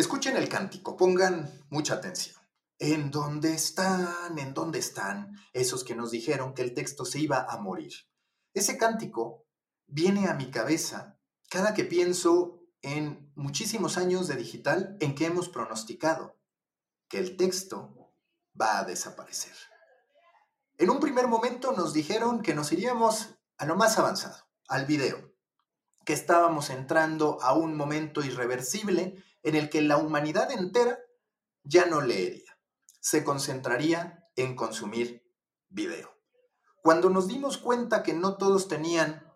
Escuchen el cántico, pongan mucha atención. ¿En dónde están? ¿En dónde están esos que nos dijeron que el texto se iba a morir? Ese cántico viene a mi cabeza cada que pienso en muchísimos años de digital en que hemos pronosticado que el texto va a desaparecer. En un primer momento nos dijeron que nos iríamos a lo más avanzado, al video, que estábamos entrando a un momento irreversible en el que la humanidad entera ya no leería, se concentraría en consumir video. Cuando nos dimos cuenta que no todos tenían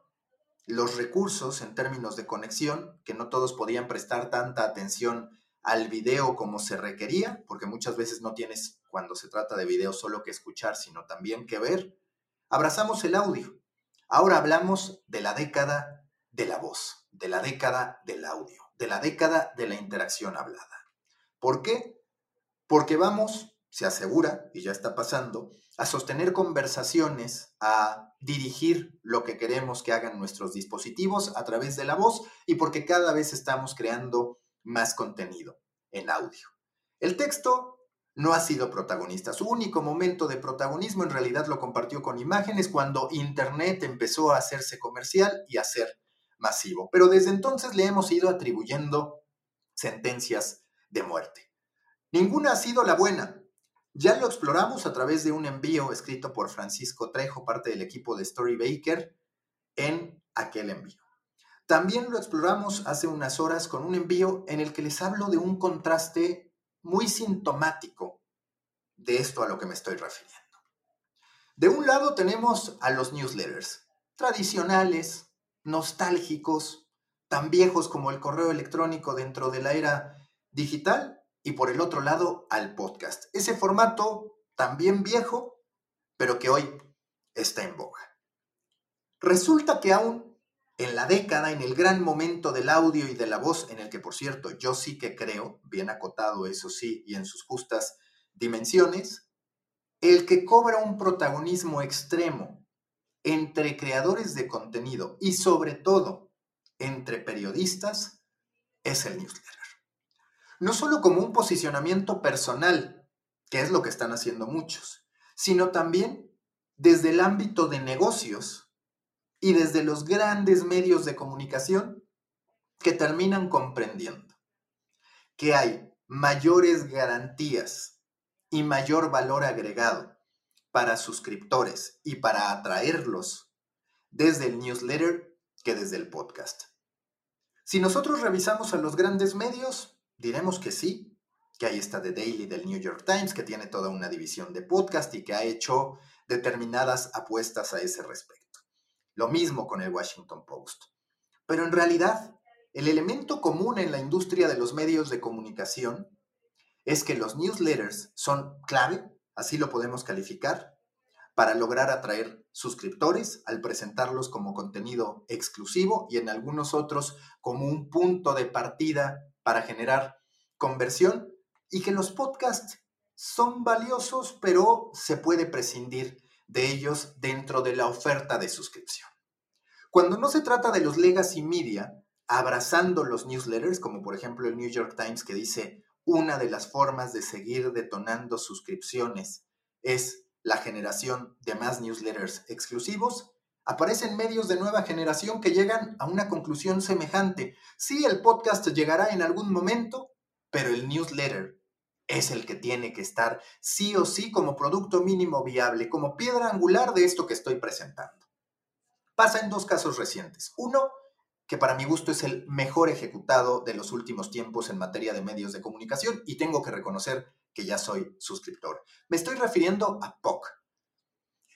los recursos en términos de conexión, que no todos podían prestar tanta atención al video como se requería, porque muchas veces no tienes cuando se trata de video solo que escuchar, sino también que ver, abrazamos el audio. Ahora hablamos de la década de la voz, de la década del audio de la década de la interacción hablada. ¿Por qué? Porque vamos, se asegura, y ya está pasando, a sostener conversaciones, a dirigir lo que queremos que hagan nuestros dispositivos a través de la voz y porque cada vez estamos creando más contenido en audio. El texto no ha sido protagonista. Su único momento de protagonismo en realidad lo compartió con imágenes cuando Internet empezó a hacerse comercial y a ser masivo. Pero desde entonces le hemos ido atribuyendo sentencias de muerte. Ninguna ha sido la buena. Ya lo exploramos a través de un envío escrito por Francisco Trejo, parte del equipo de Storybaker, en aquel envío. También lo exploramos hace unas horas con un envío en el que les hablo de un contraste muy sintomático de esto a lo que me estoy refiriendo. De un lado tenemos a los newsletters, tradicionales, nostálgicos, tan viejos como el correo electrónico dentro de la era digital, y por el otro lado al podcast. Ese formato también viejo, pero que hoy está en boga. Resulta que aún en la década, en el gran momento del audio y de la voz, en el que por cierto yo sí que creo, bien acotado eso sí, y en sus justas dimensiones, el que cobra un protagonismo extremo entre creadores de contenido y sobre todo entre periodistas es el newsletter. No solo como un posicionamiento personal, que es lo que están haciendo muchos, sino también desde el ámbito de negocios y desde los grandes medios de comunicación que terminan comprendiendo que hay mayores garantías y mayor valor agregado para suscriptores y para atraerlos desde el newsletter que desde el podcast. Si nosotros revisamos a los grandes medios, diremos que sí, que ahí está The Daily del New York Times, que tiene toda una división de podcast y que ha hecho determinadas apuestas a ese respecto. Lo mismo con el Washington Post. Pero en realidad, el elemento común en la industria de los medios de comunicación es que los newsletters son clave así lo podemos calificar, para lograr atraer suscriptores al presentarlos como contenido exclusivo y en algunos otros como un punto de partida para generar conversión y que los podcasts son valiosos, pero se puede prescindir de ellos dentro de la oferta de suscripción. Cuando no se trata de los legacy media, abrazando los newsletters, como por ejemplo el New York Times que dice una de las formas de seguir detonando suscripciones es la generación de más newsletters exclusivos, aparecen medios de nueva generación que llegan a una conclusión semejante. Sí, el podcast llegará en algún momento, pero el newsletter es el que tiene que estar sí o sí como producto mínimo viable, como piedra angular de esto que estoy presentando. Pasa en dos casos recientes. Uno, que para mi gusto es el mejor ejecutado de los últimos tiempos en materia de medios de comunicación y tengo que reconocer que ya soy suscriptor. Me estoy refiriendo a POC,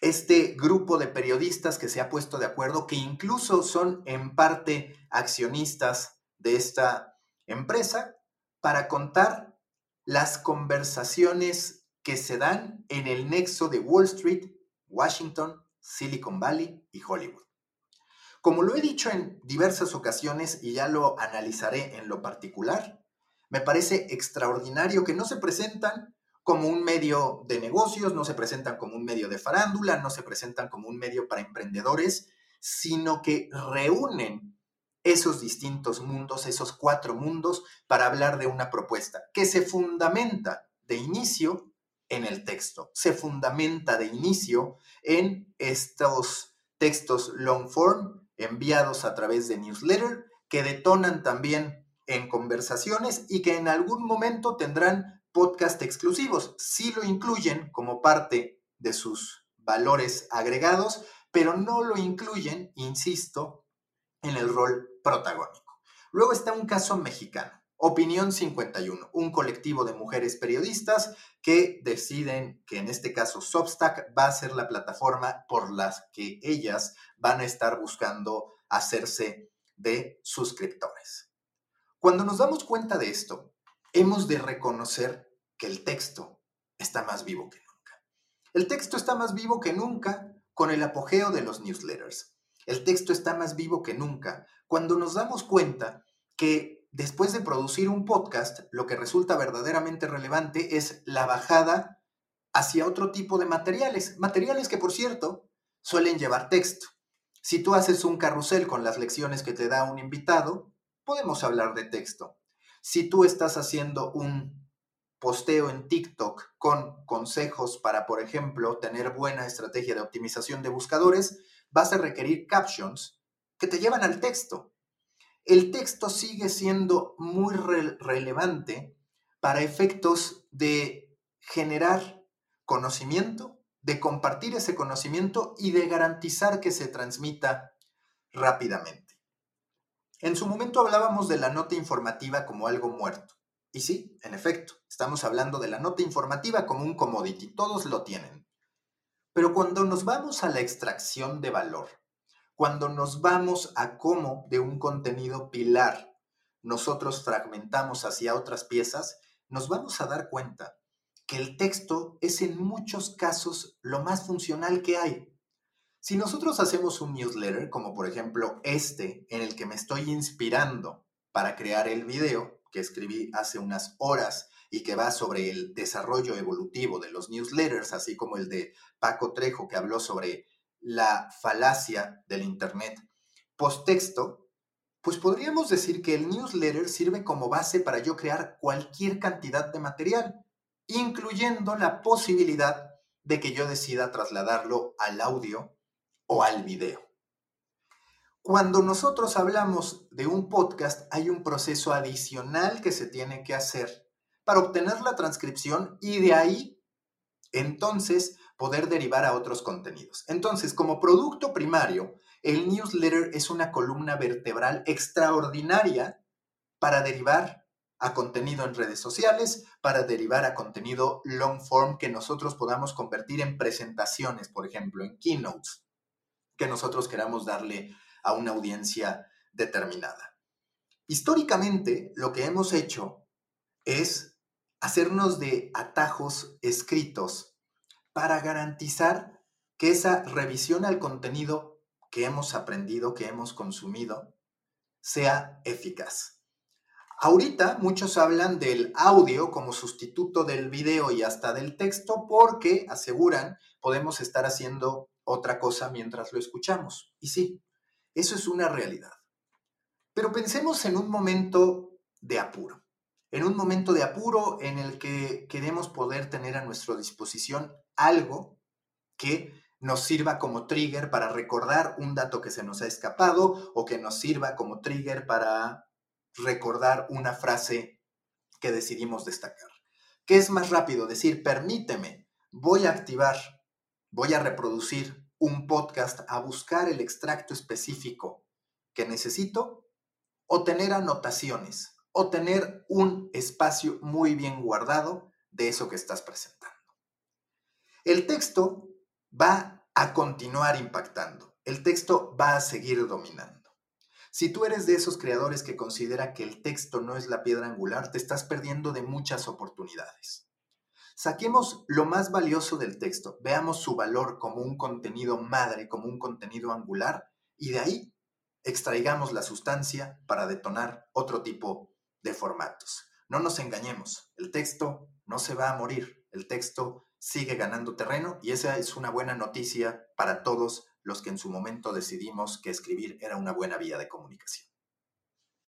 este grupo de periodistas que se ha puesto de acuerdo, que incluso son en parte accionistas de esta empresa, para contar las conversaciones que se dan en el nexo de Wall Street, Washington, Silicon Valley y Hollywood. Como lo he dicho en diversas ocasiones y ya lo analizaré en lo particular, me parece extraordinario que no se presentan como un medio de negocios, no se presentan como un medio de farándula, no se presentan como un medio para emprendedores, sino que reúnen esos distintos mundos, esos cuatro mundos, para hablar de una propuesta que se fundamenta de inicio en el texto, se fundamenta de inicio en estos textos long form enviados a través de newsletter que detonan también en conversaciones y que en algún momento tendrán podcast exclusivos. Sí lo incluyen como parte de sus valores agregados, pero no lo incluyen, insisto, en el rol protagónico. Luego está un caso mexicano, Opinión 51, un colectivo de mujeres periodistas que deciden que en este caso Substack va a ser la plataforma por la que ellas van a estar buscando hacerse de suscriptores. Cuando nos damos cuenta de esto, hemos de reconocer que el texto está más vivo que nunca. El texto está más vivo que nunca con el apogeo de los newsletters. El texto está más vivo que nunca cuando nos damos cuenta que después de producir un podcast, lo que resulta verdaderamente relevante es la bajada hacia otro tipo de materiales. Materiales que, por cierto, suelen llevar texto. Si tú haces un carrusel con las lecciones que te da un invitado, podemos hablar de texto. Si tú estás haciendo un posteo en TikTok con consejos para, por ejemplo, tener buena estrategia de optimización de buscadores, vas a requerir captions que te llevan al texto. El texto sigue siendo muy relevante para efectos de generar conocimiento, de compartir ese conocimiento y de garantizar que se transmita rápidamente. En su momento hablábamos de la nota informativa como algo muerto. Y sí, en efecto, estamos hablando de la nota informativa como un commodity, todos lo tienen. Pero cuando nos vamos a la extracción de valor, cuando nos vamos a cómo de un contenido pilar nosotros fragmentamos hacia otras piezas, nos vamos a dar cuenta que el texto es en muchos casos lo más funcional que hay. Si nosotros hacemos un newsletter, como por ejemplo este, en el que me estoy inspirando para crear el video, que escribí hace unas horas y que va sobre el desarrollo evolutivo de los newsletters, así como el de Paco Trejo, que habló sobre la falacia del Internet posttexto, pues podríamos decir que el newsletter sirve como base para yo crear cualquier cantidad de material, incluyendo la posibilidad de que yo decida trasladarlo al audio o al video. Cuando nosotros hablamos de un podcast, hay un proceso adicional que se tiene que hacer para obtener la transcripción y de ahí, entonces, poder derivar a otros contenidos. Entonces, como producto primario, el newsletter es una columna vertebral extraordinaria para derivar a contenido en redes sociales, para derivar a contenido long form que nosotros podamos convertir en presentaciones, por ejemplo, en keynotes, que nosotros queramos darle a una audiencia determinada. Históricamente, lo que hemos hecho es hacernos de atajos escritos para garantizar que esa revisión al contenido que hemos aprendido, que hemos consumido, sea eficaz. Ahorita muchos hablan del audio como sustituto del video y hasta del texto porque aseguran podemos estar haciendo otra cosa mientras lo escuchamos. Y sí, eso es una realidad. Pero pensemos en un momento de apuro, en un momento de apuro en el que queremos poder tener a nuestra disposición algo que nos sirva como trigger para recordar un dato que se nos ha escapado o que nos sirva como trigger para recordar una frase que decidimos destacar. ¿Qué es más rápido? Decir, permíteme, voy a activar, voy a reproducir un podcast a buscar el extracto específico que necesito o tener anotaciones o tener un espacio muy bien guardado de eso que estás presentando. El texto va a continuar impactando, el texto va a seguir dominando. Si tú eres de esos creadores que considera que el texto no es la piedra angular, te estás perdiendo de muchas oportunidades. Saquemos lo más valioso del texto, veamos su valor como un contenido madre, como un contenido angular, y de ahí extraigamos la sustancia para detonar otro tipo de formatos. No nos engañemos, el texto no se va a morir, el texto sigue ganando terreno y esa es una buena noticia para todos los que en su momento decidimos que escribir era una buena vía de comunicación.